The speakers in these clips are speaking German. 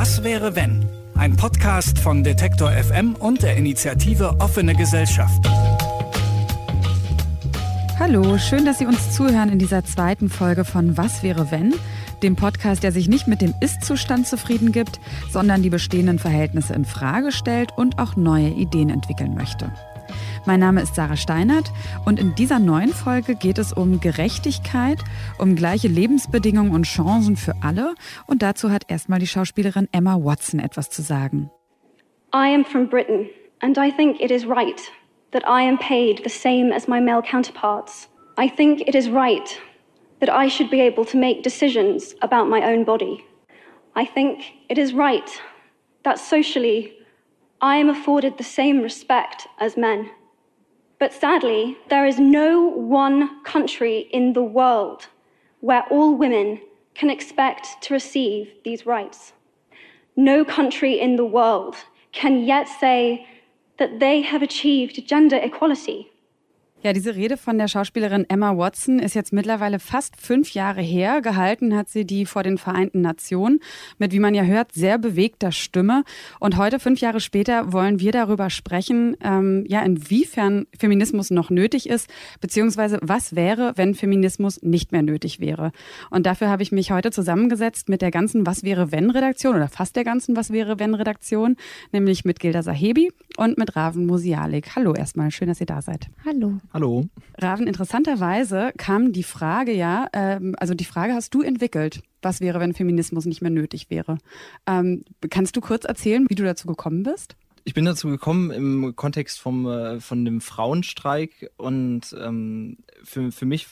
Was wäre wenn? Ein Podcast von Detektor FM und der Initiative Offene Gesellschaft. Hallo, schön, dass Sie uns zuhören in dieser zweiten Folge von Was wäre wenn? Dem Podcast, der sich nicht mit dem Ist-Zustand zufrieden gibt, sondern die bestehenden Verhältnisse in Frage stellt und auch neue Ideen entwickeln möchte. Mein Name ist Sarah Steinert und in dieser neuen Folge geht es um Gerechtigkeit, um gleiche Lebensbedingungen und Chancen für alle. Und dazu hat erstmal die Schauspielerin Emma Watson etwas zu sagen. I am from Britain and I think it is right that I am paid the same as my male counterparts. I think it is right that I should be able to make decisions about my own body. I think it is right that socially I am afforded the same respect as men. But sadly, there is no one country in the world where all women can expect to receive these rights. No country in the world can yet say that they have achieved gender equality. Ja, diese Rede von der Schauspielerin Emma Watson ist jetzt mittlerweile fast fünf Jahre her. Gehalten hat sie die vor den Vereinten Nationen mit, wie man ja hört, sehr bewegter Stimme. Und heute, fünf Jahre später, wollen wir darüber sprechen, ähm, ja, inwiefern Feminismus noch nötig ist, beziehungsweise was wäre, wenn Feminismus nicht mehr nötig wäre. Und dafür habe ich mich heute zusammengesetzt mit der ganzen Was wäre wenn Redaktion oder fast der ganzen Was wäre wenn Redaktion, nämlich mit Gilda Sahebi und mit Raven Musialik. Hallo erstmal, schön, dass ihr da seid. Hallo. Hallo. Raven, interessanterweise kam die Frage ja, ähm, also die Frage hast du entwickelt. Was wäre, wenn Feminismus nicht mehr nötig wäre? Ähm, kannst du kurz erzählen, wie du dazu gekommen bist? Ich bin dazu gekommen im Kontext vom, äh, von dem Frauenstreik und ähm, für, für mich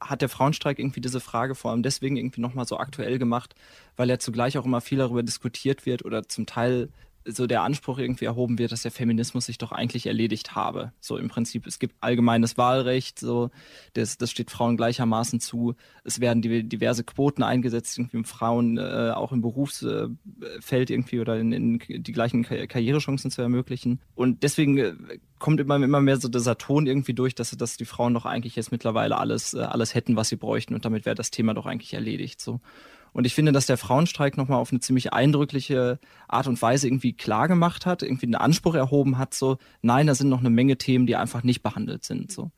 hat der Frauenstreik irgendwie diese Frage vor allem deswegen irgendwie nochmal so aktuell gemacht, weil ja zugleich auch immer viel darüber diskutiert wird oder zum Teil so der Anspruch irgendwie erhoben wird, dass der Feminismus sich doch eigentlich erledigt habe. So im Prinzip, es gibt allgemeines Wahlrecht, so das, das steht Frauen gleichermaßen zu. Es werden die, diverse Quoten eingesetzt, irgendwie um Frauen äh, auch im Berufsfeld irgendwie oder in, in die gleichen Karrierechancen zu ermöglichen. Und deswegen äh, kommt immer, immer mehr so dieser Ton irgendwie durch, dass, dass die Frauen doch eigentlich jetzt mittlerweile alles, äh, alles hätten, was sie bräuchten und damit wäre das Thema doch eigentlich erledigt. So. Und ich finde, dass der Frauenstreik nochmal auf eine ziemlich eindrückliche Art und Weise irgendwie klar gemacht hat, irgendwie einen Anspruch erhoben hat, so, nein, da sind noch eine Menge Themen, die einfach nicht behandelt sind, so.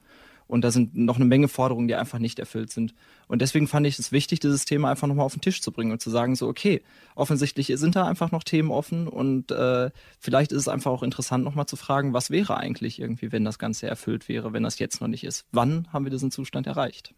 Und da sind noch eine Menge Forderungen, die einfach nicht erfüllt sind. Und deswegen fand ich es wichtig, dieses Thema einfach nochmal auf den Tisch zu bringen und zu sagen, so, okay, offensichtlich sind da einfach noch Themen offen und äh, vielleicht ist es einfach auch interessant, nochmal zu fragen, was wäre eigentlich irgendwie, wenn das Ganze erfüllt wäre, wenn das jetzt noch nicht ist. Wann haben wir diesen Zustand erreicht?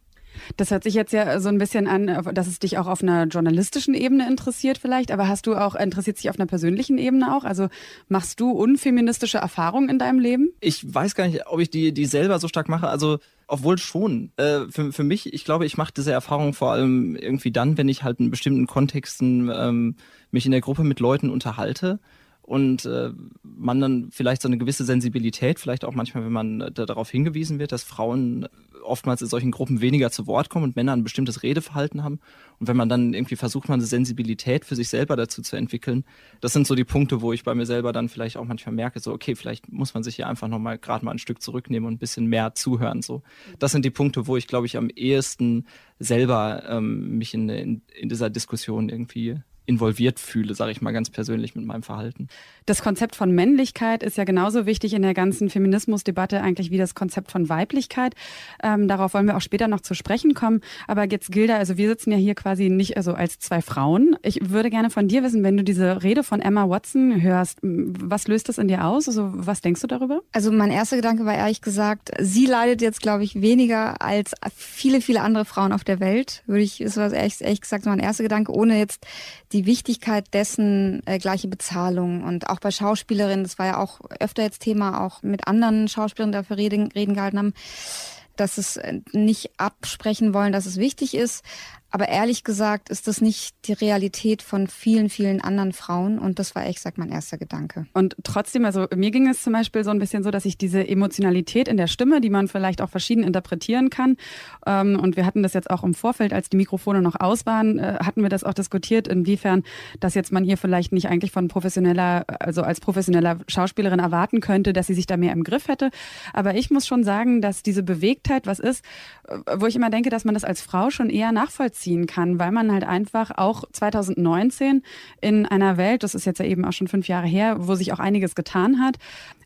Das hört sich jetzt ja so ein bisschen an, dass es dich auch auf einer journalistischen Ebene interessiert vielleicht, aber hast du auch, interessiert sich auf einer persönlichen Ebene auch? Also machst du unfeministische Erfahrungen in deinem Leben? Ich weiß gar nicht, ob ich die, die selber so stark mache. Also obwohl schon. Äh, für, für mich, ich glaube, ich mache diese Erfahrung vor allem irgendwie dann, wenn ich halt in bestimmten Kontexten ähm, mich in der Gruppe mit Leuten unterhalte und äh, man dann vielleicht so eine gewisse Sensibilität, vielleicht auch manchmal, wenn man da darauf hingewiesen wird, dass Frauen oftmals in solchen Gruppen weniger zu Wort kommen und Männer ein bestimmtes Redeverhalten haben. Und wenn man dann irgendwie versucht, mal eine Sensibilität für sich selber dazu zu entwickeln, das sind so die Punkte, wo ich bei mir selber dann vielleicht auch manchmal merke, so, okay, vielleicht muss man sich hier einfach nochmal gerade mal ein Stück zurücknehmen und ein bisschen mehr zuhören. So. Das sind die Punkte, wo ich, glaube ich, am ehesten selber ähm, mich in, in, in dieser Diskussion irgendwie involviert fühle, sage ich mal ganz persönlich mit meinem Verhalten. Das Konzept von Männlichkeit ist ja genauso wichtig in der ganzen Feminismusdebatte eigentlich wie das Konzept von Weiblichkeit. Ähm, darauf wollen wir auch später noch zu sprechen kommen. Aber jetzt Gilda, also wir sitzen ja hier quasi nicht also als zwei Frauen. Ich würde gerne von dir wissen, wenn du diese Rede von Emma Watson hörst, was löst das in dir aus? Also was denkst du darüber? Also mein erster Gedanke war ehrlich gesagt, sie leidet jetzt, glaube ich, weniger als viele, viele andere Frauen auf der Welt. Würde ich, ist was ehrlich, ehrlich gesagt mein erster Gedanke, ohne jetzt die die Wichtigkeit dessen, äh, gleiche Bezahlung. Und auch bei Schauspielerinnen, das war ja auch öfter jetzt Thema, auch mit anderen Schauspielern dafür Reden, Reden gehalten haben, dass es äh, nicht absprechen wollen, dass es wichtig ist, aber ehrlich gesagt ist das nicht die Realität von vielen, vielen anderen Frauen. Und das war ehrlich gesagt mein erster Gedanke. Und trotzdem, also mir ging es zum Beispiel so ein bisschen so, dass ich diese Emotionalität in der Stimme, die man vielleicht auch verschieden interpretieren kann, ähm, und wir hatten das jetzt auch im Vorfeld, als die Mikrofone noch aus waren, äh, hatten wir das auch diskutiert, inwiefern das jetzt man ihr vielleicht nicht eigentlich von professioneller, also als professioneller Schauspielerin erwarten könnte, dass sie sich da mehr im Griff hätte. Aber ich muss schon sagen, dass diese Bewegtheit was ist, äh, wo ich immer denke, dass man das als Frau schon eher nachvollziehen nachvollziehen kann, weil man halt einfach auch 2019 in einer Welt, das ist jetzt ja eben auch schon fünf Jahre her, wo sich auch einiges getan hat,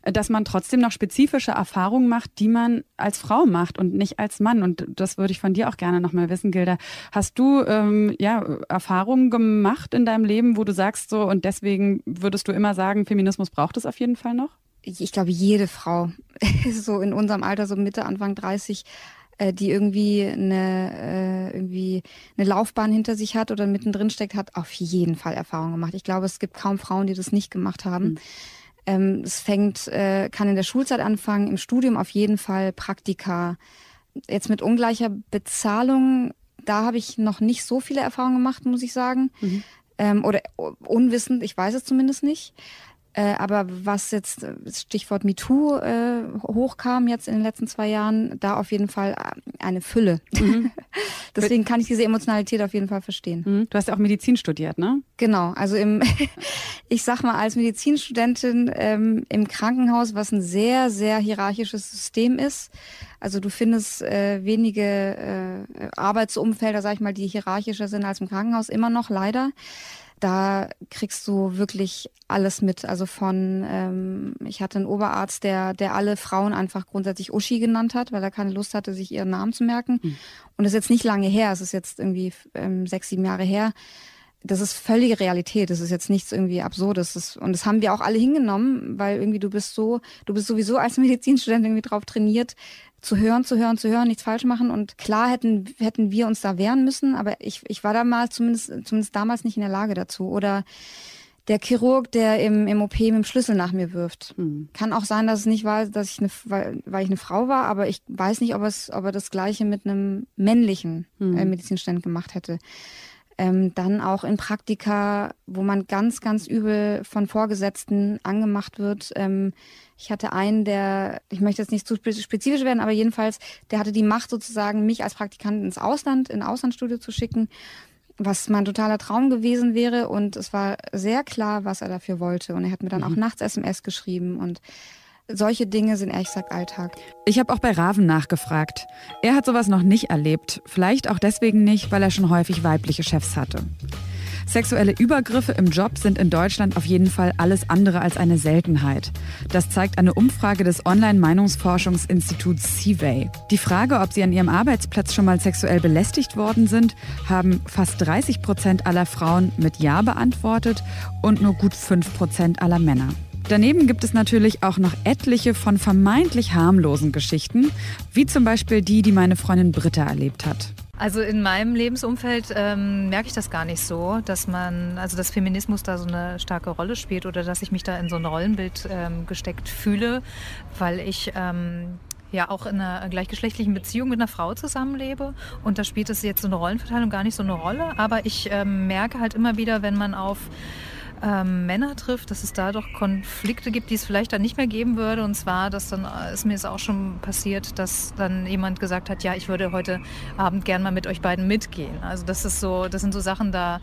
dass man trotzdem noch spezifische Erfahrungen macht, die man als Frau macht und nicht als Mann. Und das würde ich von dir auch gerne nochmal wissen, Gilda. Hast du ähm, ja, Erfahrungen gemacht in deinem Leben, wo du sagst so, und deswegen würdest du immer sagen, Feminismus braucht es auf jeden Fall noch? Ich glaube, jede Frau, so in unserem Alter, so Mitte, Anfang 30, äh, die irgendwie eine, äh, irgendwie eine Laufbahn hinter sich hat oder mittendrin steckt, hat auf jeden Fall Erfahrung gemacht. Ich glaube, es gibt kaum Frauen, die das nicht gemacht haben. Mhm. Ähm, es fängt, äh, kann in der Schulzeit anfangen, im Studium auf jeden Fall Praktika. Jetzt mit ungleicher Bezahlung, da habe ich noch nicht so viele Erfahrungen gemacht, muss ich sagen. Mhm. Ähm, oder unwissend, ich weiß es zumindest nicht. Äh, aber was jetzt äh, Stichwort MeToo äh, hochkam jetzt in den letzten zwei Jahren, da auf jeden Fall äh, eine Fülle. Mhm. Deswegen kann ich diese Emotionalität auf jeden Fall verstehen. Mhm. Du hast ja auch Medizin studiert, ne? Genau. Also im, ich sag mal, als Medizinstudentin ähm, im Krankenhaus, was ein sehr, sehr hierarchisches System ist. Also du findest äh, wenige Arbeitsumfelder, sag ich mal, die hierarchischer sind als im Krankenhaus, immer noch leider da kriegst du wirklich alles mit. Also von, ähm, ich hatte einen Oberarzt, der, der alle Frauen einfach grundsätzlich Uschi genannt hat, weil er keine Lust hatte, sich ihren Namen zu merken. Mhm. Und das ist jetzt nicht lange her, es ist jetzt irgendwie ähm, sechs, sieben Jahre her. Das ist völlige Realität. Das ist jetzt nichts irgendwie Absurdes. Das, und das haben wir auch alle hingenommen, weil irgendwie du bist so, du bist sowieso als Medizinstudent irgendwie drauf trainiert, zu hören, zu hören, zu hören, nichts falsch machen. Und klar hätten, hätten wir uns da wehren müssen, aber ich, ich war damals zumindest, zumindest damals nicht in der Lage dazu. Oder der Chirurg, der im, im OP mit dem Schlüssel nach mir wirft. Mhm. Kann auch sein, dass es nicht war, dass ich eine, weil, weil ich eine Frau war, aber ich weiß nicht, ob, es, ob er das Gleiche mit einem männlichen mhm. äh, Medizinstudent gemacht hätte. Ähm, dann auch in Praktika, wo man ganz, ganz übel von Vorgesetzten angemacht wird. Ähm, ich hatte einen, der, ich möchte jetzt nicht zu spezifisch werden, aber jedenfalls, der hatte die Macht sozusagen, mich als Praktikant ins Ausland, in Auslandsstudio zu schicken, was mein totaler Traum gewesen wäre. Und es war sehr klar, was er dafür wollte. Und er hat mir dann mhm. auch nachts SMS geschrieben und solche Dinge sind ehrlich gesagt Alltag. Ich habe auch bei Raven nachgefragt. Er hat sowas noch nicht erlebt. Vielleicht auch deswegen nicht, weil er schon häufig weibliche Chefs hatte. Sexuelle Übergriffe im Job sind in Deutschland auf jeden Fall alles andere als eine Seltenheit. Das zeigt eine Umfrage des Online-Meinungsforschungsinstituts CVAY. Die Frage, ob sie an ihrem Arbeitsplatz schon mal sexuell belästigt worden sind, haben fast 30 Prozent aller Frauen mit Ja beantwortet und nur gut 5 Prozent aller Männer. Daneben gibt es natürlich auch noch etliche von vermeintlich harmlosen Geschichten, wie zum Beispiel die, die meine Freundin Britta erlebt hat. Also in meinem Lebensumfeld ähm, merke ich das gar nicht so, dass man, also dass Feminismus da so eine starke Rolle spielt oder dass ich mich da in so ein Rollenbild ähm, gesteckt fühle, weil ich ähm, ja auch in einer gleichgeschlechtlichen Beziehung mit einer Frau zusammenlebe. Und da spielt es jetzt so eine Rollenverteilung gar nicht so eine Rolle. Aber ich ähm, merke halt immer wieder, wenn man auf ähm, Männer trifft, dass es da doch Konflikte gibt, die es vielleicht dann nicht mehr geben würde. Und zwar, dass dann äh, ist mir es auch schon passiert, dass dann jemand gesagt hat, ja, ich würde heute Abend gern mal mit euch beiden mitgehen. Also das ist so, das sind so Sachen, da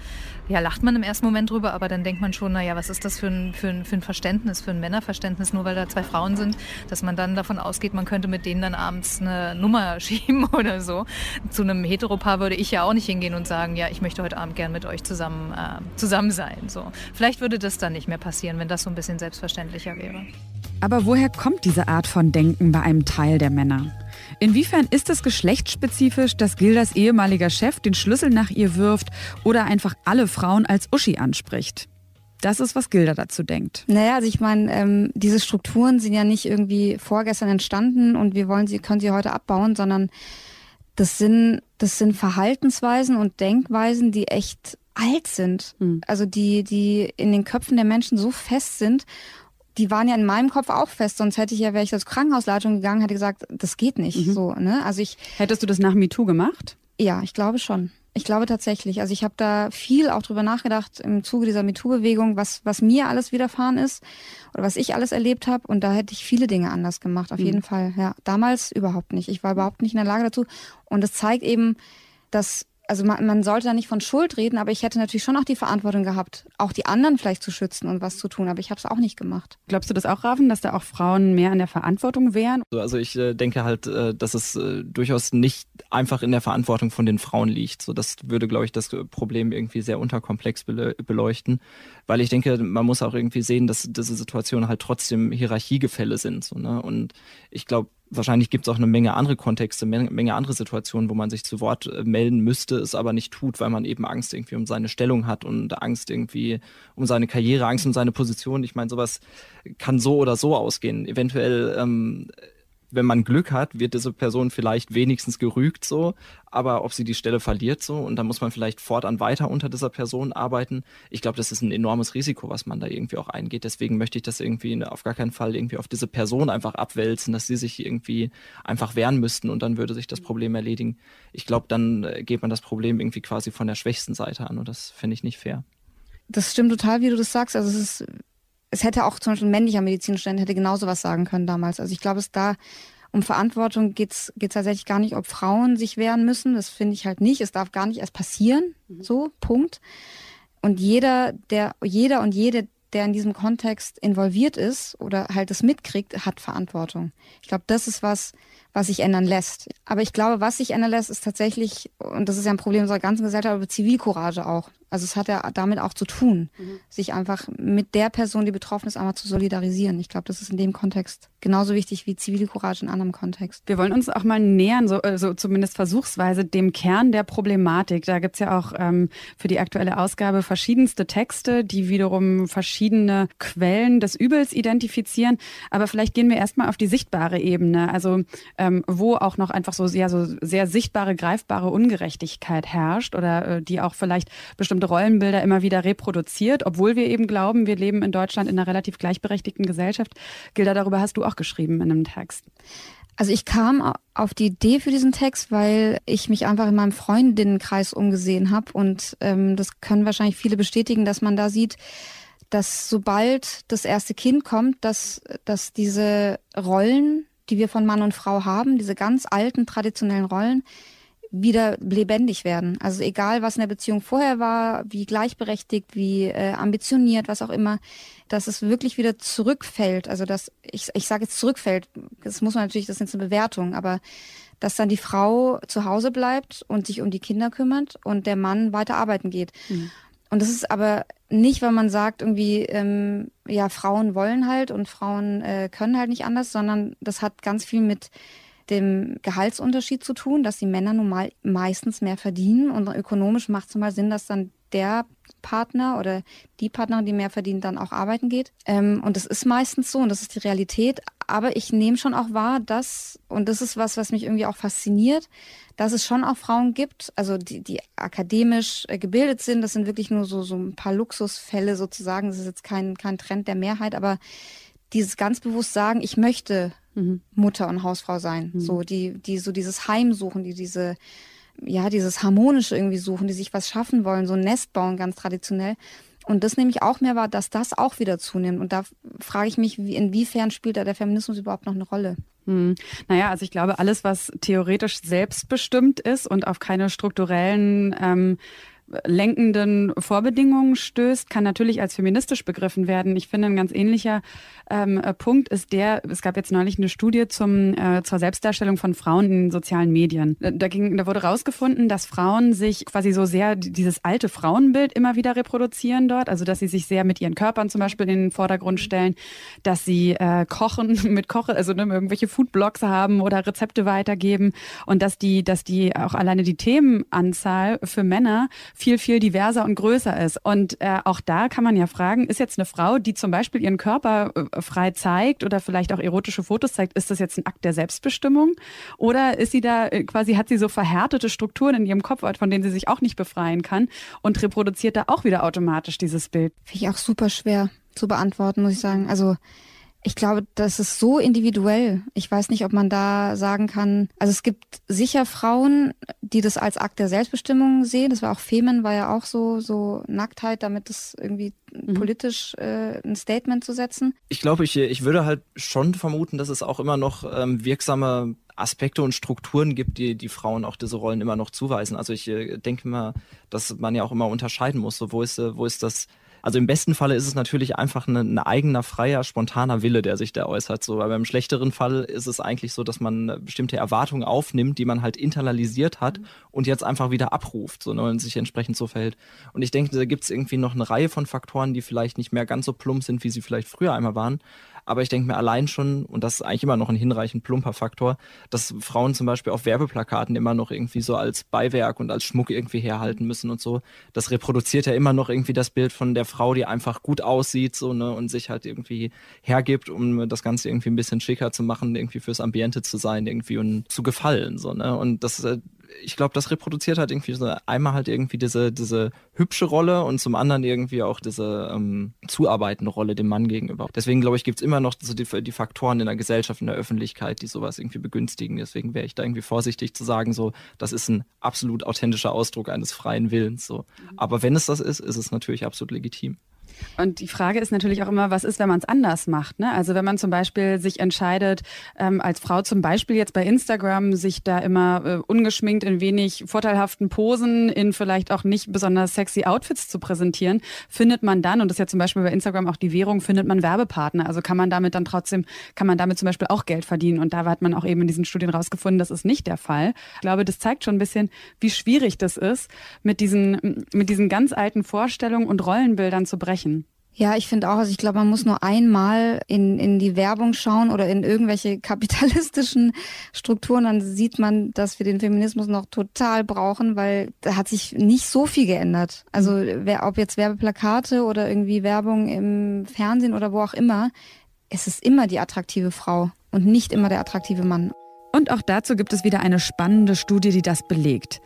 ja, lacht man im ersten Moment drüber, aber dann denkt man schon, naja, was ist das für ein, für, ein, für ein Verständnis, für ein Männerverständnis, nur weil da zwei Frauen sind, dass man dann davon ausgeht, man könnte mit denen dann abends eine Nummer schieben oder so. Zu einem Heteropaar würde ich ja auch nicht hingehen und sagen, ja, ich möchte heute Abend gern mit euch zusammen, äh, zusammen sein. So. Vielleicht würde das dann nicht mehr passieren, wenn das so ein bisschen selbstverständlicher wäre. Aber woher kommt diese Art von Denken bei einem Teil der Männer? Inwiefern ist es geschlechtsspezifisch, dass Gildas ehemaliger Chef den Schlüssel nach ihr wirft oder einfach alle Frauen als Uschi anspricht? Das ist, was Gilda dazu denkt. Naja, also ich meine, ähm, diese Strukturen sind ja nicht irgendwie vorgestern entstanden und wir wollen sie, können sie heute abbauen, sondern das sind, das sind Verhaltensweisen und Denkweisen, die echt alt sind. Mhm. Also die, die in den Köpfen der Menschen so fest sind die waren ja in meinem Kopf auch fest, sonst hätte ich ja, wäre ich als Krankenhausleitung gegangen, hätte gesagt, das geht nicht. Mhm. So, ne? Also ich. Hättest du das nach MeToo gemacht? Ja, ich glaube schon. Ich glaube tatsächlich. Also ich habe da viel auch drüber nachgedacht im Zuge dieser MeToo-Bewegung, was, was mir alles widerfahren ist oder was ich alles erlebt habe. Und da hätte ich viele Dinge anders gemacht, auf mhm. jeden Fall. Ja, damals überhaupt nicht. Ich war überhaupt nicht in der Lage dazu. Und es zeigt eben, dass also man, man sollte da nicht von Schuld reden, aber ich hätte natürlich schon auch die Verantwortung gehabt, auch die anderen vielleicht zu schützen und was zu tun, aber ich habe es auch nicht gemacht. Glaubst du das auch, Raven, dass da auch Frauen mehr an der Verantwortung wären? Also ich äh, denke halt, äh, dass es äh, durchaus nicht einfach in der Verantwortung von den Frauen liegt. So, das würde, glaube ich, das Problem irgendwie sehr unterkomplex beleuchten, weil ich denke, man muss auch irgendwie sehen, dass diese Situationen halt trotzdem Hierarchiegefälle sind. So, ne? Und ich glaube, wahrscheinlich gibt es auch eine Menge andere Kontexte, eine Menge andere Situationen, wo man sich zu Wort äh, melden müsste, es aber nicht tut, weil man eben Angst irgendwie um seine Stellung hat und Angst irgendwie um seine Karriere, Angst um seine Position. Ich meine, sowas kann so oder so ausgehen. Eventuell ähm, wenn man Glück hat, wird diese Person vielleicht wenigstens gerügt so, aber ob sie die Stelle verliert so und dann muss man vielleicht fortan weiter unter dieser Person arbeiten. Ich glaube, das ist ein enormes Risiko, was man da irgendwie auch eingeht. Deswegen möchte ich das irgendwie auf gar keinen Fall irgendwie auf diese Person einfach abwälzen, dass sie sich irgendwie einfach wehren müssten und dann würde sich das Problem erledigen. Ich glaube, dann äh, geht man das Problem irgendwie quasi von der schwächsten Seite an und das finde ich nicht fair. Das stimmt total, wie du das sagst. Also es ist es hätte auch zum Beispiel ein männlicher Medizinstudent hätte genauso was sagen können damals. Also ich glaube, es da um Verantwortung geht es tatsächlich gar nicht, ob Frauen sich wehren müssen. Das finde ich halt nicht. Es darf gar nicht erst passieren. Mhm. So, Punkt. Und jeder, der, jeder und jede, der in diesem Kontext involviert ist oder halt das mitkriegt, hat Verantwortung. Ich glaube, das ist was, was sich ändern lässt. Aber ich glaube, was sich ändern lässt, ist tatsächlich, und das ist ja ein Problem unserer ganzen Gesellschaft, aber Zivilcourage auch. Also es hat ja damit auch zu tun, mhm. sich einfach mit der Person, die betroffen ist, einmal zu solidarisieren. Ich glaube, das ist in dem Kontext genauso wichtig wie Zivilcourage in anderem Kontext. Wir wollen uns auch mal nähern, so also zumindest versuchsweise, dem Kern der Problematik. Da gibt's ja auch ähm, für die aktuelle Ausgabe verschiedenste Texte, die wiederum verschiedene Quellen des Übels identifizieren. Aber vielleicht gehen wir erstmal auf die sichtbare Ebene, also ähm, wo auch noch einfach so, ja, so sehr sichtbare, greifbare Ungerechtigkeit herrscht oder äh, die auch vielleicht bestimmte Rollenbilder immer wieder reproduziert, obwohl wir eben glauben, wir leben in Deutschland in einer relativ gleichberechtigten Gesellschaft. Gilda, darüber hast du auch geschrieben in einem Text. Also ich kam auf die Idee für diesen Text, weil ich mich einfach in meinem Freundinnenkreis umgesehen habe und ähm, das können wahrscheinlich viele bestätigen, dass man da sieht, dass sobald das erste Kind kommt, dass, dass diese Rollen, die wir von Mann und Frau haben, diese ganz alten traditionellen Rollen, wieder lebendig werden. Also egal, was in der Beziehung vorher war, wie gleichberechtigt, wie äh, ambitioniert, was auch immer, dass es wirklich wieder zurückfällt. Also dass ich, ich sage jetzt zurückfällt, das muss man natürlich, das ist jetzt eine Bewertung, aber dass dann die Frau zu Hause bleibt und sich um die Kinder kümmert und der Mann weiter arbeiten geht. Mhm. Und das ist aber nicht, weil man sagt, irgendwie, ähm, ja, Frauen wollen halt und Frauen äh, können halt nicht anders, sondern das hat ganz viel mit dem Gehaltsunterschied zu tun, dass die Männer nun mal meistens mehr verdienen und ökonomisch macht es mal Sinn, dass dann der Partner oder die Partnerin, die mehr verdient, dann auch arbeiten geht. Ähm, und das ist meistens so und das ist die Realität. Aber ich nehme schon auch wahr, dass, und das ist was, was mich irgendwie auch fasziniert, dass es schon auch Frauen gibt, also die, die akademisch äh, gebildet sind. Das sind wirklich nur so, so ein paar Luxusfälle sozusagen. Das ist jetzt kein, kein Trend der Mehrheit, aber dieses ganz bewusst sagen, ich möchte mhm. Mutter und Hausfrau sein. Mhm. So, die, die so dieses Heim suchen, die diese, ja, dieses Harmonische irgendwie suchen, die sich was schaffen wollen, so ein Nest bauen, ganz traditionell. Und das nehme ich auch mehr wahr, dass das auch wieder zunimmt. Und da frage ich mich, wie, inwiefern spielt da der Feminismus überhaupt noch eine Rolle? Hm. Naja, also ich glaube, alles, was theoretisch selbstbestimmt ist und auf keine strukturellen ähm, lenkenden Vorbedingungen stößt, kann natürlich als feministisch begriffen werden. Ich finde, ein ganz ähnlicher ähm, äh, Punkt ist der, es gab jetzt neulich eine Studie zum, äh, zur Selbstdarstellung von Frauen in sozialen Medien. Da, ging, da wurde rausgefunden, dass Frauen sich quasi so sehr dieses alte Frauenbild immer wieder reproduzieren dort, also dass sie sich sehr mit ihren Körpern zum Beispiel in den Vordergrund stellen, dass sie äh, kochen mit Kochen, also ne, irgendwelche Foodblogs haben oder Rezepte weitergeben und dass die, dass die auch alleine die Themenanzahl für Männer viel, viel diverser und größer ist. Und äh, auch da kann man ja fragen, ist jetzt eine Frau, die zum Beispiel ihren Körper äh, frei zeigt oder vielleicht auch erotische Fotos zeigt, ist das jetzt ein Akt der Selbstbestimmung? Oder ist sie da äh, quasi, hat sie so verhärtete Strukturen in ihrem Kopf, von denen sie sich auch nicht befreien kann und reproduziert da auch wieder automatisch dieses Bild? Finde ich auch super schwer zu beantworten, muss ich sagen. Also Ich glaube, das ist so individuell. Ich weiß nicht, ob man da sagen kann, also es gibt sicher Frauen, die das als Akt der Selbstbestimmung sehen. Das war auch Femen, war ja auch so, so Nacktheit, damit es irgendwie mhm. politisch äh, ein Statement zu setzen. Ich glaube, ich, ich würde halt schon vermuten, dass es auch immer noch ähm, wirksame Aspekte und Strukturen gibt, die die Frauen auch diese Rollen immer noch zuweisen. Also ich äh, denke mal, dass man ja auch immer unterscheiden muss, so wo ist, äh, wo ist das also im besten Falle ist es natürlich einfach ein, ein eigener, freier, spontaner Wille, der sich da äußert. So, aber im schlechteren Fall ist es eigentlich so, dass man bestimmte Erwartungen aufnimmt, die man halt internalisiert hat mhm. und jetzt einfach wieder abruft so, ne, und sich entsprechend so verhält. Und ich denke, da gibt es irgendwie noch eine Reihe von Faktoren, die vielleicht nicht mehr ganz so plump sind, wie sie vielleicht früher einmal waren. Aber ich denke mir allein schon, und das ist eigentlich immer noch ein hinreichend plumper Faktor, dass Frauen zum Beispiel auf Werbeplakaten immer noch irgendwie so als Beiwerk und als Schmuck irgendwie herhalten müssen und so. Das reproduziert ja immer noch irgendwie das Bild von der Frau, die einfach gut aussieht so, ne, und sich halt irgendwie hergibt, um das Ganze irgendwie ein bisschen schicker zu machen, irgendwie fürs Ambiente zu sein, irgendwie und zu gefallen. So, ne? Und das äh, ich glaube, das reproduziert halt irgendwie so einmal halt irgendwie diese, diese hübsche Rolle und zum anderen irgendwie auch diese ähm, zuarbeitende Rolle dem Mann gegenüber. Deswegen glaube ich, gibt es immer noch so die, die, Faktoren in der Gesellschaft, in der Öffentlichkeit, die sowas irgendwie begünstigen. Deswegen wäre ich da irgendwie vorsichtig zu sagen, so, das ist ein absolut authentischer Ausdruck eines freien Willens. So. Aber wenn es das ist, ist es natürlich absolut legitim. Und die Frage ist natürlich auch immer, was ist, wenn man es anders macht? Ne? Also wenn man zum Beispiel sich entscheidet, ähm, als Frau zum Beispiel jetzt bei Instagram, sich da immer äh, ungeschminkt in wenig vorteilhaften Posen, in vielleicht auch nicht besonders sexy Outfits zu präsentieren, findet man dann, und das ist ja zum Beispiel bei Instagram auch die Währung, findet man Werbepartner. Also kann man damit dann trotzdem, kann man damit zum Beispiel auch Geld verdienen. Und da hat man auch eben in diesen Studien rausgefunden, das ist nicht der Fall. Ich glaube, das zeigt schon ein bisschen, wie schwierig das ist, mit diesen, mit diesen ganz alten Vorstellungen und Rollenbildern zu brechen. Ja, ich finde auch, also ich glaube, man muss nur einmal in, in die Werbung schauen oder in irgendwelche kapitalistischen Strukturen, dann sieht man, dass wir den Feminismus noch total brauchen, weil da hat sich nicht so viel geändert. Also wer, ob jetzt Werbeplakate oder irgendwie Werbung im Fernsehen oder wo auch immer, es ist immer die attraktive Frau und nicht immer der attraktive Mann. Und auch dazu gibt es wieder eine spannende Studie, die das belegt.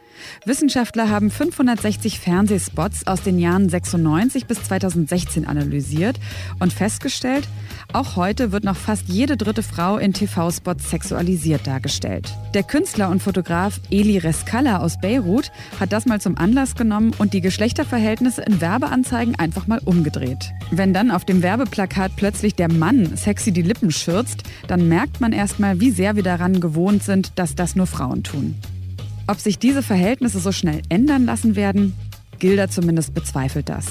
Wissenschaftler haben 560 Fernsehspots aus den Jahren 96 bis 2016 analysiert und festgestellt, auch heute wird noch fast jede dritte Frau in TV-Spots sexualisiert dargestellt. Der Künstler und Fotograf Eli Rescalla aus Beirut hat das mal zum Anlass genommen und die Geschlechterverhältnisse in Werbeanzeigen einfach mal umgedreht. Wenn dann auf dem Werbeplakat plötzlich der Mann sexy die Lippen schürzt, dann merkt man erstmal, wie sehr wir daran gewohnt sind, dass das nur Frauen tun. Ob sich diese Verhältnisse so schnell ändern lassen werden, Gilda zumindest bezweifelt das.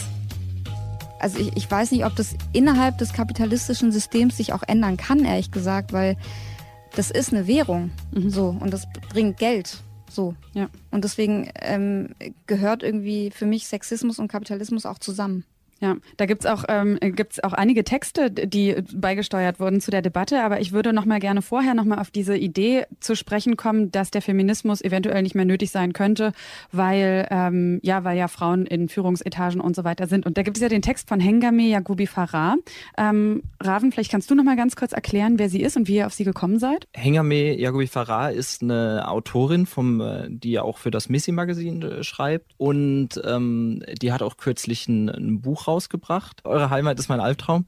Also ich, ich weiß nicht, ob das innerhalb des kapitalistischen Systems sich auch ändern kann, ehrlich gesagt, weil das ist eine Währung mhm. so und das bringt Geld. So. Ja. Und deswegen ähm, gehört irgendwie für mich Sexismus und Kapitalismus auch zusammen. Ja, da gibt's auch, ähm, auch einige Texte, die beigesteuert wurden zu der Debatte, aber ich würde noch mal gerne vorher noch mal auf diese Idee zu sprechen kommen, dass der Feminismus eventuell nicht mehr nötig sein könnte, weil, ähm, ja, weil ja Frauen in Führungsetagen und so weiter sind. Und da gibt es ja den Text von Hengame Yagubi Farah. Ähm, Raven, vielleicht kannst du noch mal ganz kurz erklären, wer sie ist und wie ihr auf sie gekommen seid? Hengame Yagubi Farah ist eine Autorin, vom, äh, die ja auch für das Missy-Magazin äh, schreibt und ähm, die hat auch kürzlich ein, ein Buch raus rausgebracht. Eure Heimat ist mein Albtraum.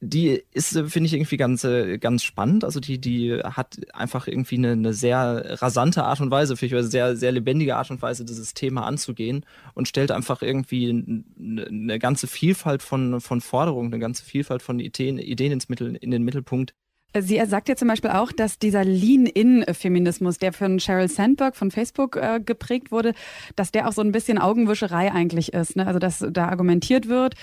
Die ist, finde ich, irgendwie ganz, äh, ganz spannend. Also die, die hat einfach irgendwie eine, eine sehr rasante Art und Weise, finde ich, eine sehr, sehr lebendige Art und Weise, dieses Thema anzugehen und stellt einfach irgendwie eine, eine ganze Vielfalt von, von Forderungen, eine ganze Vielfalt von Ideen, Ideen ins Mittel, in den Mittelpunkt, Sie sagt ja zum Beispiel auch, dass dieser Lean-In-Feminismus, der von Sheryl Sandberg von Facebook äh, geprägt wurde, dass der auch so ein bisschen Augenwischerei eigentlich ist. Ne? Also dass da argumentiert wird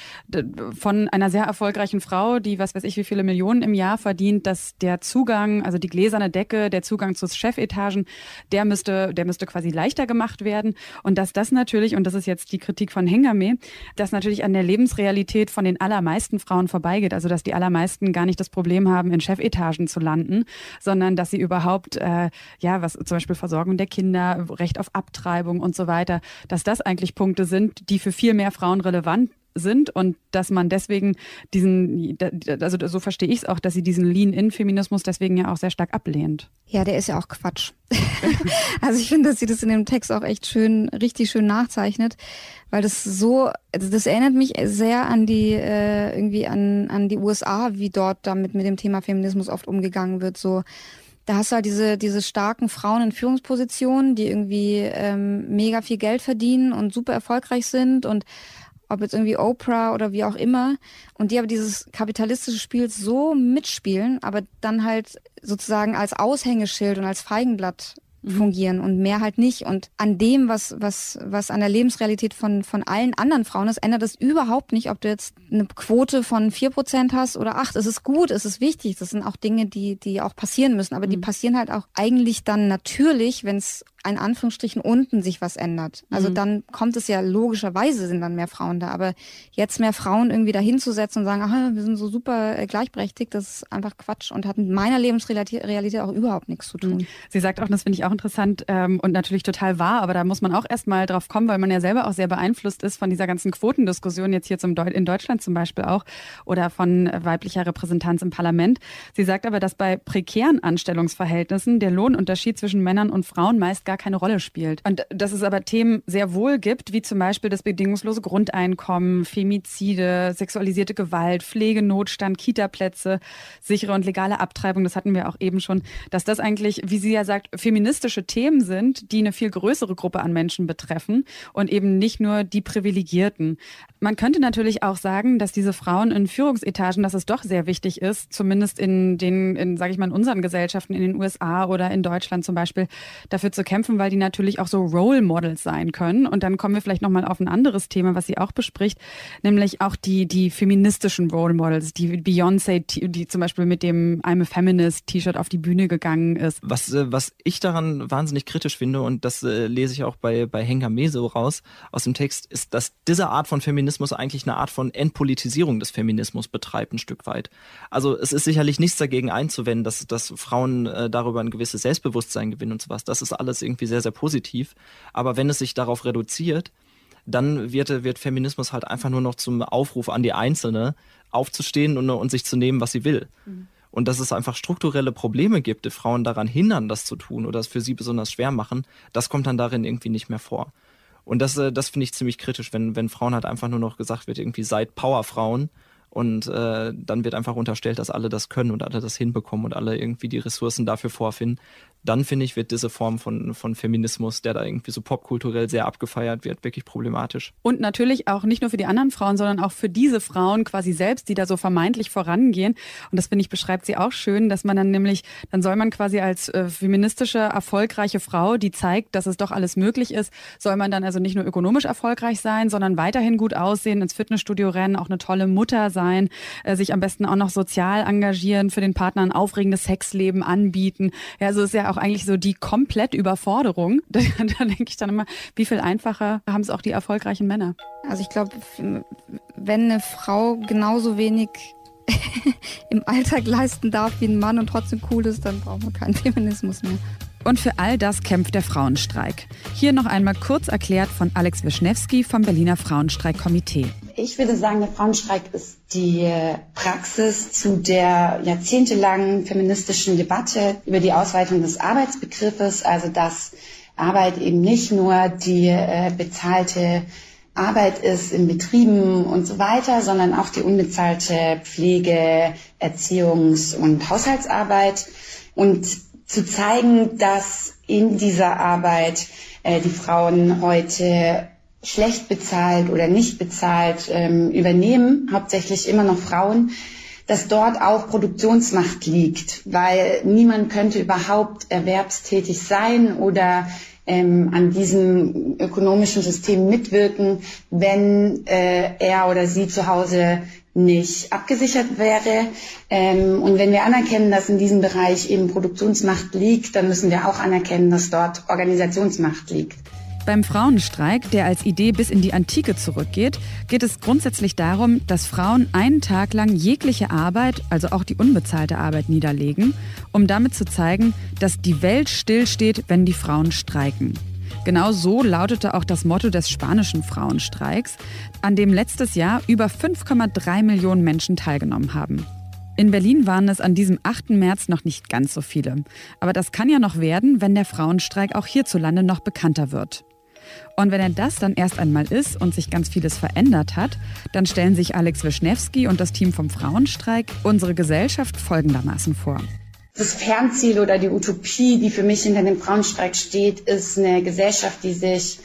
von einer sehr erfolgreichen Frau, die was weiß ich wie viele Millionen im Jahr verdient, dass der Zugang, also die gläserne Decke, der Zugang zu Chefetagen, der müsste, der müsste quasi leichter gemacht werden. Und dass das natürlich, und das ist jetzt die Kritik von Hengame, dass natürlich an der Lebensrealität von den allermeisten Frauen vorbeigeht. Also dass die allermeisten gar nicht das Problem haben, in Chefetagen Etagen zu landen, sondern dass sie überhaupt, äh, ja, was zum Beispiel Versorgung der Kinder, Recht auf Abtreibung und so weiter, dass das eigentlich Punkte sind, die für viel mehr Frauen relevant sind und dass man deswegen diesen, also so verstehe ich es auch, dass sie diesen Lean-In-Feminismus deswegen ja auch sehr stark ablehnt. Ja, der ist ja auch Quatsch. also ich finde, dass sie das in dem Text auch echt schön, richtig schön nachzeichnet, weil das so, also das erinnert mich sehr an die, äh, irgendwie an, an die USA, wie dort damit mit dem Thema Feminismus oft umgegangen wird, so da hast du halt diese, diese starken Frauen in Führungspositionen, die irgendwie ähm, mega viel Geld verdienen und super erfolgreich sind und ob jetzt irgendwie Oprah oder wie auch immer, und die aber dieses kapitalistische Spiel so mitspielen, aber dann halt sozusagen als Aushängeschild und als Feigenblatt Mhm. fungieren und mehr halt nicht. Und an dem, was, was, was an der Lebensrealität von, von allen anderen Frauen ist, ändert es überhaupt nicht, ob du jetzt eine Quote von vier Prozent hast oder acht. Es ist gut, es ist wichtig. Das sind auch Dinge, die, die auch passieren müssen. Aber mhm. die passieren halt auch eigentlich dann natürlich, wenn es in Anführungsstrichen unten sich was ändert. Also mhm. dann kommt es ja logischerweise sind dann mehr Frauen da. Aber jetzt mehr Frauen irgendwie da hinzusetzen und sagen, aha, wir sind so super äh, gleichberechtigt, das ist einfach Quatsch und hat mit meiner Lebensrealität auch überhaupt nichts zu tun. Mhm. Sie sagt auch, das finde ich auch interessant ähm, und natürlich total wahr, aber da muss man auch erstmal drauf kommen, weil man ja selber auch sehr beeinflusst ist von dieser ganzen Quotendiskussion, jetzt hier zum Deu in Deutschland zum Beispiel auch, oder von weiblicher Repräsentanz im Parlament. Sie sagt aber, dass bei prekären Anstellungsverhältnissen der Lohnunterschied zwischen Männern und Frauen meist gar gar keine Rolle spielt. Und dass es aber Themen sehr wohl gibt, wie zum Beispiel das bedingungslose Grundeinkommen, Femizide, sexualisierte Gewalt, Pflegenotstand, Kitaplätze, sichere und legale Abtreibung, das hatten wir auch eben schon, dass das eigentlich, wie sie ja sagt, feministische Themen sind, die eine viel größere Gruppe an Menschen betreffen und eben nicht nur die Privilegierten. Man könnte natürlich auch sagen, dass diese Frauen in Führungsetagen, dass es doch sehr wichtig ist, zumindest in den, in, sage ich mal, in unseren Gesellschaften, in den USA oder in Deutschland zum Beispiel, dafür zu kämpfen, kämpfen, weil die natürlich auch so Role Models sein können. Und dann kommen wir vielleicht nochmal auf ein anderes Thema, was sie auch bespricht, nämlich auch die, die feministischen Role Models, die Beyoncé, die zum Beispiel mit dem I'm a Feminist T-Shirt auf die Bühne gegangen ist. Was, äh, was ich daran wahnsinnig kritisch finde, und das äh, lese ich auch bei, bei Henga Meso raus aus dem Text, ist, dass diese Art von Feminismus eigentlich eine Art von Entpolitisierung des Feminismus betreibt, ein Stück weit. Also es ist sicherlich nichts dagegen einzuwenden, dass, dass Frauen äh, darüber ein gewisses Selbstbewusstsein gewinnen und sowas. Das ist alles irgendwie irgendwie sehr, sehr positiv. Aber wenn es sich darauf reduziert, dann wird, wird Feminismus halt einfach nur noch zum Aufruf an die Einzelne, aufzustehen und, und sich zu nehmen, was sie will. Mhm. Und dass es einfach strukturelle Probleme gibt, die Frauen daran hindern, das zu tun oder es für sie besonders schwer machen, das kommt dann darin irgendwie nicht mehr vor. Und das, äh, das finde ich ziemlich kritisch, wenn, wenn Frauen halt einfach nur noch gesagt wird, irgendwie seid Powerfrauen und äh, dann wird einfach unterstellt, dass alle das können und alle das hinbekommen und alle irgendwie die Ressourcen dafür vorfinden dann finde ich, wird diese Form von, von Feminismus, der da irgendwie so popkulturell sehr abgefeiert wird, wirklich problematisch. Und natürlich auch nicht nur für die anderen Frauen, sondern auch für diese Frauen quasi selbst, die da so vermeintlich vorangehen. Und das finde ich, beschreibt sie auch schön, dass man dann nämlich, dann soll man quasi als äh, feministische, erfolgreiche Frau, die zeigt, dass es doch alles möglich ist, soll man dann also nicht nur ökonomisch erfolgreich sein, sondern weiterhin gut aussehen, ins Fitnessstudio rennen, auch eine tolle Mutter sein, äh, sich am besten auch noch sozial engagieren, für den Partner ein aufregendes Sexleben anbieten. Ja, also ist ja auch auch eigentlich so die komplette Überforderung. Da, da denke ich dann immer, wie viel einfacher haben es auch die erfolgreichen Männer? Also ich glaube, wenn eine Frau genauso wenig im Alltag leisten darf wie ein Mann und trotzdem cool ist, dann brauchen wir keinen Feminismus mehr. Und für all das kämpft der Frauenstreik. Hier noch einmal kurz erklärt von Alex Wischnewski vom Berliner Frauenstreikkomitee. Ich würde sagen, der Frauenstreik ist die Praxis zu der jahrzehntelangen feministischen Debatte über die Ausweitung des Arbeitsbegriffes, also dass Arbeit eben nicht nur die äh, bezahlte Arbeit ist in Betrieben und so weiter, sondern auch die unbezahlte Pflege, Erziehungs- und Haushaltsarbeit. Und zu zeigen, dass in dieser Arbeit äh, die Frauen heute schlecht bezahlt oder nicht bezahlt ähm, übernehmen, hauptsächlich immer noch Frauen, dass dort auch Produktionsmacht liegt, weil niemand könnte überhaupt erwerbstätig sein oder ähm, an diesem ökonomischen System mitwirken, wenn äh, er oder sie zu Hause nicht abgesichert wäre. Ähm, und wenn wir anerkennen, dass in diesem Bereich eben Produktionsmacht liegt, dann müssen wir auch anerkennen, dass dort Organisationsmacht liegt. Beim Frauenstreik, der als Idee bis in die Antike zurückgeht, geht es grundsätzlich darum, dass Frauen einen Tag lang jegliche Arbeit, also auch die unbezahlte Arbeit, niederlegen, um damit zu zeigen, dass die Welt stillsteht, wenn die Frauen streiken. Genau so lautete auch das Motto des spanischen Frauenstreiks, an dem letztes Jahr über 5,3 Millionen Menschen teilgenommen haben. In Berlin waren es an diesem 8. März noch nicht ganz so viele. Aber das kann ja noch werden, wenn der Frauenstreik auch hierzulande noch bekannter wird. Und wenn er das dann erst einmal ist und sich ganz vieles verändert hat, dann stellen sich Alex Wischnewski und das Team vom Frauenstreik unsere Gesellschaft folgendermaßen vor. Das Fernziel oder die Utopie, die für mich hinter dem Frauenstreik steht, ist eine Gesellschaft, die sich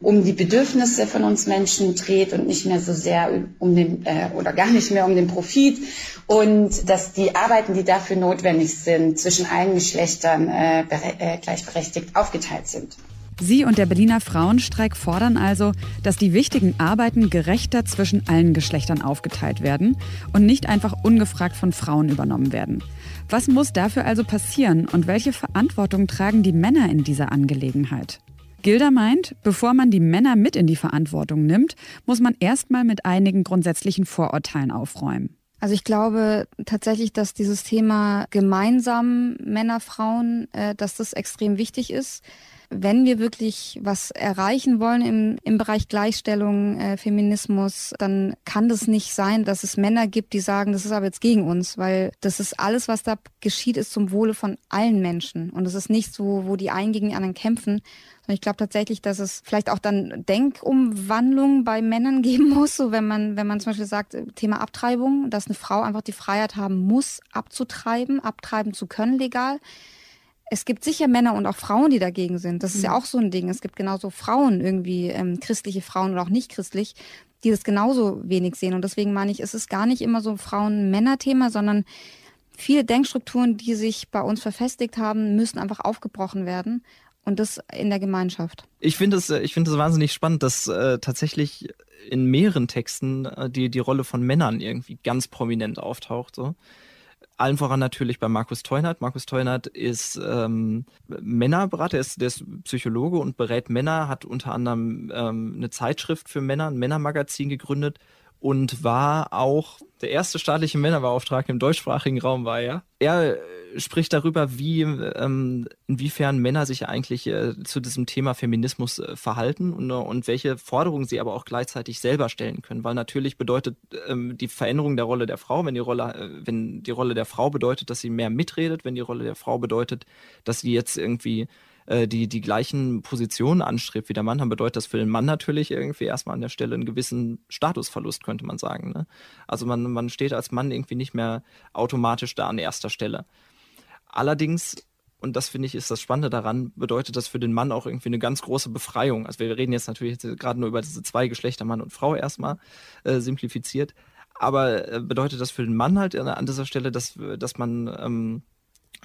um die Bedürfnisse von uns Menschen dreht und nicht mehr so sehr um den äh, oder gar nicht mehr um den Profit und dass die Arbeiten, die dafür notwendig sind, zwischen allen Geschlechtern äh, äh, gleichberechtigt aufgeteilt sind. Sie und der Berliner Frauenstreik fordern also, dass die wichtigen Arbeiten gerechter zwischen allen Geschlechtern aufgeteilt werden und nicht einfach ungefragt von Frauen übernommen werden. Was muss dafür also passieren und welche Verantwortung tragen die Männer in dieser Angelegenheit? Gilda meint, bevor man die Männer mit in die Verantwortung nimmt, muss man erstmal mit einigen grundsätzlichen Vorurteilen aufräumen. Also ich glaube tatsächlich, dass dieses Thema gemeinsam Männer, Frauen, äh, dass das extrem wichtig ist wenn wir wirklich was erreichen wollen im, im Bereich Gleichstellung, äh, Feminismus, dann kann das nicht sein, dass es Männer gibt, die sagen, das ist aber jetzt gegen uns, weil das ist alles, was da geschieht, ist zum Wohle von allen Menschen. Und es ist nicht so, wo die einen gegen die anderen kämpfen. Und ich glaube tatsächlich, dass es vielleicht auch dann Denkumwandlungen bei Männern geben muss, so wenn man, wenn man zum Beispiel sagt, Thema Abtreibung, dass eine Frau einfach die Freiheit haben muss, abzutreiben, abtreiben zu können legal es gibt sicher Männer und auch Frauen, die dagegen sind. Das ist mhm. ja auch so ein Ding. Es gibt genauso Frauen irgendwie, ähm, christliche Frauen oder auch nicht christlich, die das genauso wenig sehen. Und deswegen meine ich, es ist gar nicht immer so Frauen-Männer-Thema, sondern viele Denkstrukturen, die sich bei uns verfestigt haben, müssen einfach aufgebrochen werden. Und das in der Gemeinschaft. Ich finde es, ich finde es wahnsinnig spannend, dass äh, tatsächlich in mehreren Texten äh, die, die Rolle von Männern irgendwie ganz prominent auftaucht. So. Allen voran natürlich bei Markus Teunert. Markus Teunert ist ähm, Männerberater, ist, der ist Psychologe und berät Männer, hat unter anderem ähm, eine Zeitschrift für Männer, ein Männermagazin gegründet und war auch der erste staatliche Männerbeauftragte im deutschsprachigen Raum war er. Er äh, spricht darüber, wie ähm, inwiefern Männer sich eigentlich äh, zu diesem Thema Feminismus äh, verhalten und, äh, und welche Forderungen sie aber auch gleichzeitig selber stellen können. Weil natürlich bedeutet ähm, die Veränderung der Rolle der Frau, wenn die Rolle, äh, wenn die Rolle der Frau bedeutet, dass sie mehr mitredet, wenn die Rolle der Frau bedeutet, dass sie jetzt irgendwie äh, die die gleichen Positionen anstrebt wie der Mann, dann bedeutet das für den Mann natürlich irgendwie erstmal an der Stelle einen gewissen Statusverlust, könnte man sagen. Ne? Also man, man steht als Mann irgendwie nicht mehr automatisch da an erster Stelle. Allerdings und das finde ich ist das Spannende daran, bedeutet das für den Mann auch irgendwie eine ganz große Befreiung. Also wir reden jetzt natürlich gerade nur über diese zwei Geschlechter, Mann und Frau erstmal äh, simplifiziert. Aber äh, bedeutet das für den Mann halt an dieser Stelle, dass, dass man ähm,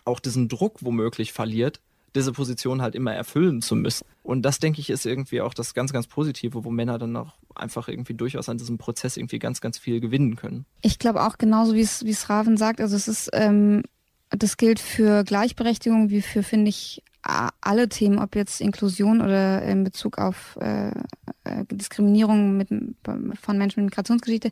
auch diesen Druck womöglich verliert, diese Position halt immer erfüllen zu müssen. Und das, denke ich, ist irgendwie auch das ganz, ganz Positive, wo Männer dann auch einfach irgendwie durchaus an diesem Prozess irgendwie ganz, ganz viel gewinnen können. Ich glaube auch genauso, wie es, Raven sagt. Also es ist, ähm, das gilt für Gleichberechtigung wie für, finde ich, alle Themen, ob jetzt Inklusion oder in Bezug auf äh, äh Diskriminierung mit, von Menschen mit Migrationsgeschichte.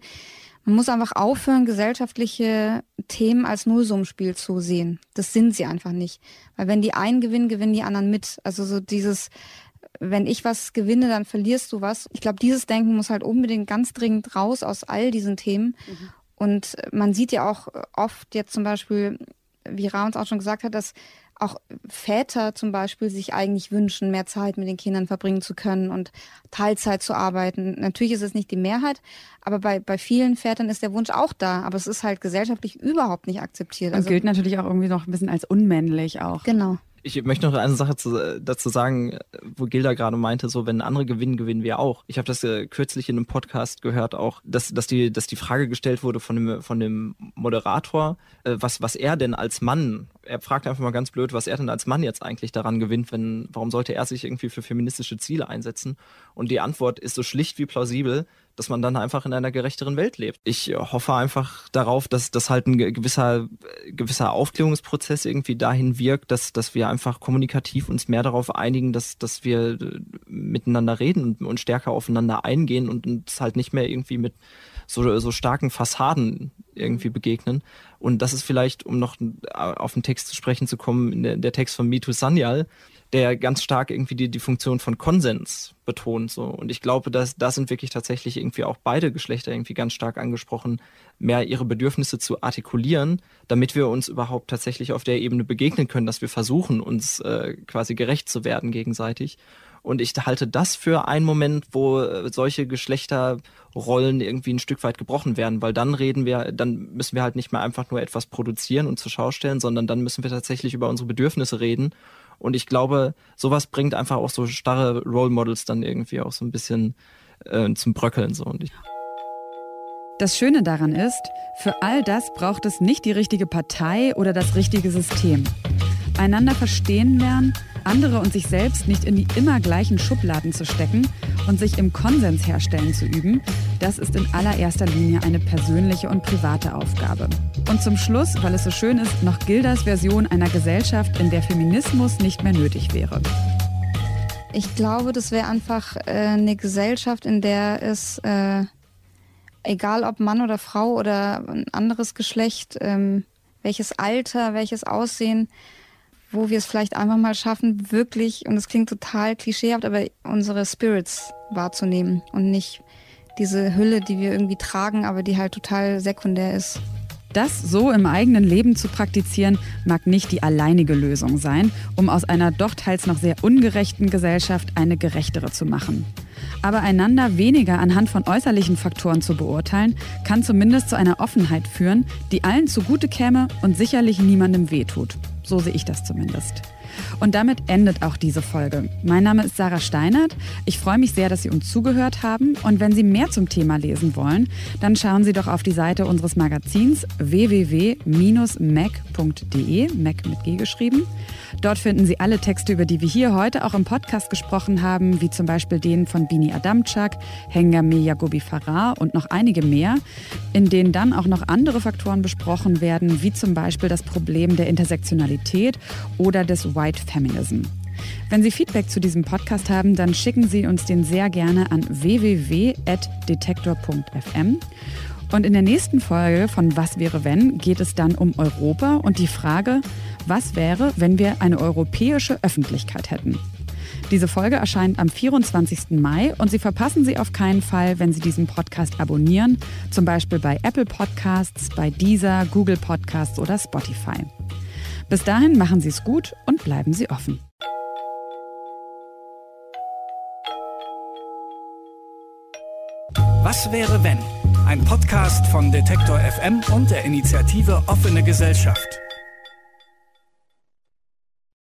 Man muss einfach aufhören, gesellschaftliche Themen als Nullsummenspiel zu sehen. Das sind sie einfach nicht. Weil wenn die einen gewinnen, gewinnen die anderen mit. Also so dieses, wenn ich was gewinne, dann verlierst du was. Ich glaube, dieses Denken muss halt unbedingt ganz dringend raus aus all diesen Themen. Mhm. Und man sieht ja auch oft jetzt zum Beispiel, wie Ra uns auch schon gesagt hat, dass auch Väter zum Beispiel sich eigentlich wünschen, mehr Zeit mit den Kindern verbringen zu können und Teilzeit zu arbeiten. Natürlich ist es nicht die Mehrheit, aber bei, bei vielen Vätern ist der Wunsch auch da. Aber es ist halt gesellschaftlich überhaupt nicht akzeptiert. Und also, gilt natürlich auch irgendwie noch ein bisschen als unmännlich auch. Genau. Ich möchte noch eine Sache zu, dazu sagen, wo Gilda gerade meinte, so wenn andere gewinnen, gewinnen wir auch. Ich habe das äh, kürzlich in einem Podcast gehört, auch, dass, dass, die, dass die Frage gestellt wurde von dem, von dem Moderator, äh, was, was er denn als Mann, er fragt einfach mal ganz blöd, was er denn als Mann jetzt eigentlich daran gewinnt, wenn, warum sollte er sich irgendwie für feministische Ziele einsetzen? Und die Antwort ist so schlicht wie plausibel, dass man dann einfach in einer gerechteren Welt lebt. Ich hoffe einfach darauf, dass das halt ein gewisser, gewisser Aufklärungsprozess irgendwie dahin wirkt, dass, dass wir einfach kommunikativ uns mehr darauf einigen, dass, dass wir äh, miteinander reden und, und stärker aufeinander eingehen und uns halt nicht mehr irgendwie mit so, so starken Fassaden irgendwie begegnen. Und das ist vielleicht, um noch auf den Text zu sprechen zu kommen, der, der Text von Mitu Sanyal, der ganz stark irgendwie die, die Funktion von Konsens betont. So. Und ich glaube, dass da sind wirklich tatsächlich irgendwie auch beide Geschlechter irgendwie ganz stark angesprochen, mehr ihre Bedürfnisse zu artikulieren, damit wir uns überhaupt tatsächlich auf der Ebene begegnen können, dass wir versuchen, uns äh, quasi gerecht zu werden gegenseitig. Und ich halte das für einen Moment, wo äh, solche Geschlechterrollen irgendwie ein Stück weit gebrochen werden, weil dann reden wir, dann müssen wir halt nicht mehr einfach nur etwas produzieren und zur Schau stellen, sondern dann müssen wir tatsächlich über unsere Bedürfnisse reden und ich glaube, sowas bringt einfach auch so starre Role Models dann irgendwie auch so ein bisschen äh, zum Bröckeln. So. Und ich das Schöne daran ist, für all das braucht es nicht die richtige Partei oder das richtige System. Einander verstehen lernen, andere und sich selbst nicht in die immer gleichen Schubladen zu stecken und sich im Konsens herstellen zu üben, das ist in allererster Linie eine persönliche und private Aufgabe. Und zum Schluss, weil es so schön ist, noch Gildas Version einer Gesellschaft, in der Feminismus nicht mehr nötig wäre. Ich glaube, das wäre einfach äh, eine Gesellschaft, in der es äh, egal ob Mann oder Frau oder ein anderes Geschlecht, ähm, welches Alter, welches Aussehen, wo wir es vielleicht einfach mal schaffen, wirklich, und das klingt total klischeehaft, aber unsere Spirits wahrzunehmen und nicht diese Hülle, die wir irgendwie tragen, aber die halt total sekundär ist. Das so im eigenen Leben zu praktizieren, mag nicht die alleinige Lösung sein, um aus einer doch teils noch sehr ungerechten Gesellschaft eine gerechtere zu machen. Aber einander weniger anhand von äußerlichen Faktoren zu beurteilen, kann zumindest zu einer Offenheit führen, die allen zugute käme und sicherlich niemandem wehtut. So sehe ich das zumindest. Und damit endet auch diese Folge. Mein Name ist Sarah Steinert. Ich freue mich sehr, dass Sie uns zugehört haben. Und wenn Sie mehr zum Thema lesen wollen, dann schauen Sie doch auf die Seite unseres Magazins www.mac.de, Mac mit G geschrieben. Dort finden Sie alle Texte, über die wir hier heute auch im Podcast gesprochen haben, wie zum Beispiel den von Bini Adamczak, Hengame Yagobi Farah und noch einige mehr, in denen dann auch noch andere Faktoren besprochen werden, wie zum Beispiel das Problem der Intersektionalität oder des White Feminism. Wenn Sie Feedback zu diesem Podcast haben, dann schicken Sie uns den sehr gerne an www.detektor.fm. Und in der nächsten Folge von Was wäre wenn geht es dann um Europa und die Frage, was wäre, wenn wir eine europäische Öffentlichkeit hätten. Diese Folge erscheint am 24. Mai und Sie verpassen sie auf keinen Fall, wenn Sie diesen Podcast abonnieren, zum Beispiel bei Apple Podcasts, bei Deezer, Google Podcasts oder Spotify. Bis dahin machen Sie es gut und bleiben Sie offen. Was wäre wenn? Ein Podcast von Detektor FM und der Initiative Offene Gesellschaft.